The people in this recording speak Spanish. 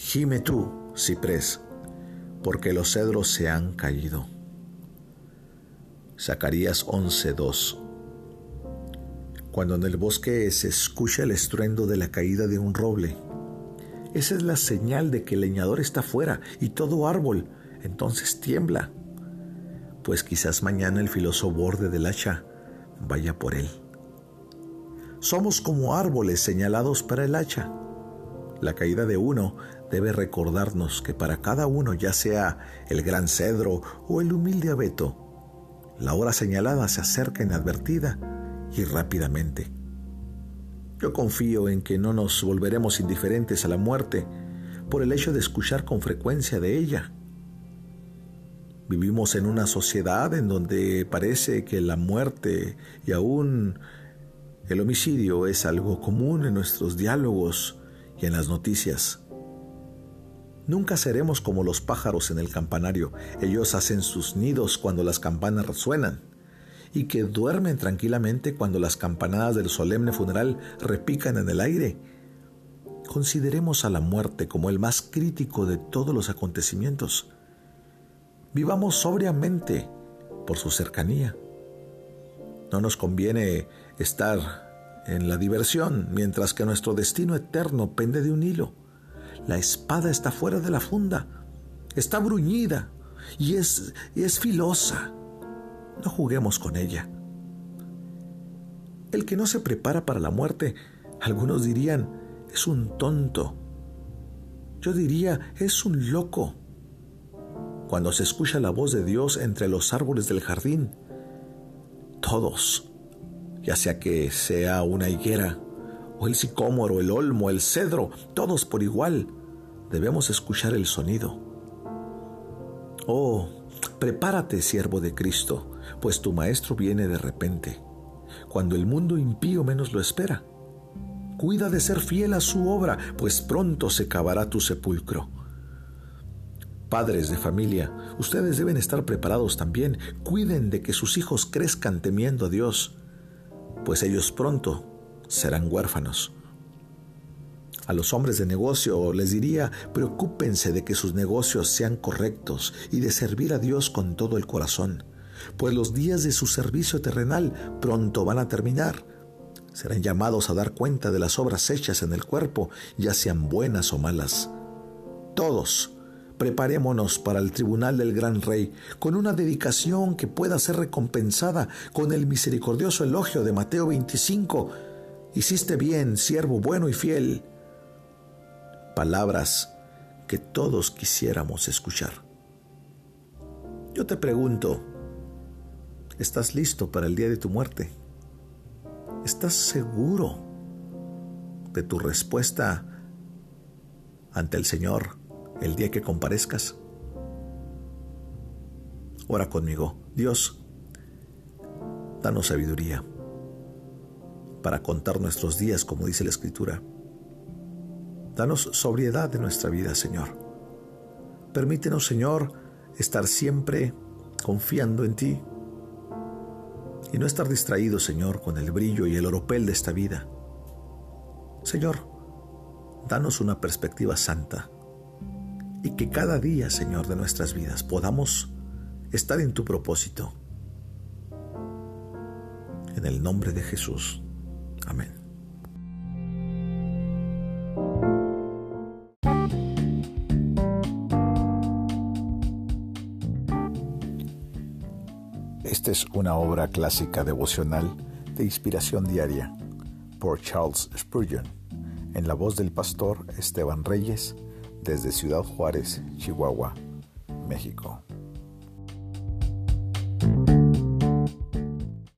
Gime tú, ciprés, porque los cedros se han caído. Zacarías 11:2 Cuando en el bosque se escucha el estruendo de la caída de un roble, esa es la señal de que el leñador está fuera y todo árbol entonces tiembla, pues quizás mañana el filoso borde del hacha vaya por él. Somos como árboles señalados para el hacha. La caída de uno debe recordarnos que para cada uno, ya sea el gran cedro o el humilde abeto, la hora señalada se acerca inadvertida y rápidamente. Yo confío en que no nos volveremos indiferentes a la muerte por el hecho de escuchar con frecuencia de ella. Vivimos en una sociedad en donde parece que la muerte y aún el homicidio es algo común en nuestros diálogos y en las noticias. Nunca seremos como los pájaros en el campanario. Ellos hacen sus nidos cuando las campanas resuenan y que duermen tranquilamente cuando las campanadas del solemne funeral repican en el aire. Consideremos a la muerte como el más crítico de todos los acontecimientos. Vivamos sobriamente por su cercanía. No nos conviene estar en la diversión mientras que nuestro destino eterno pende de un hilo. La espada está fuera de la funda, está bruñida y es, y es filosa. No juguemos con ella. El que no se prepara para la muerte, algunos dirían, es un tonto. Yo diría, es un loco. Cuando se escucha la voz de Dios entre los árboles del jardín, todos, ya sea que sea una higuera, o el sicómoro, el olmo, el cedro, todos por igual, debemos escuchar el sonido. Oh, prepárate, siervo de Cristo, pues tu Maestro viene de repente, cuando el mundo impío menos lo espera. Cuida de ser fiel a su obra, pues pronto se cavará tu sepulcro. Padres de familia, ustedes deben estar preparados también. Cuiden de que sus hijos crezcan temiendo a Dios, pues ellos pronto serán huérfanos. A los hombres de negocio les diría, preocúpense de que sus negocios sean correctos y de servir a Dios con todo el corazón pues los días de su servicio terrenal pronto van a terminar. Serán llamados a dar cuenta de las obras hechas en el cuerpo, ya sean buenas o malas. Todos, preparémonos para el tribunal del gran rey, con una dedicación que pueda ser recompensada con el misericordioso elogio de Mateo 25. Hiciste bien, siervo bueno y fiel. Palabras que todos quisiéramos escuchar. Yo te pregunto, ¿Estás listo para el día de tu muerte? ¿Estás seguro de tu respuesta ante el Señor el día que comparezcas? Ora conmigo. Dios, danos sabiduría para contar nuestros días como dice la Escritura. Danos sobriedad de nuestra vida, Señor. Permítenos, Señor, estar siempre confiando en ti y no estar distraído, Señor, con el brillo y el oropel de esta vida. Señor, danos una perspectiva santa y que cada día, Señor, de nuestras vidas podamos estar en tu propósito. En el nombre de Jesús. Amén. Esta es una obra clásica devocional de inspiración diaria por Charles Spurgeon, en la voz del pastor Esteban Reyes, desde Ciudad Juárez, Chihuahua, México.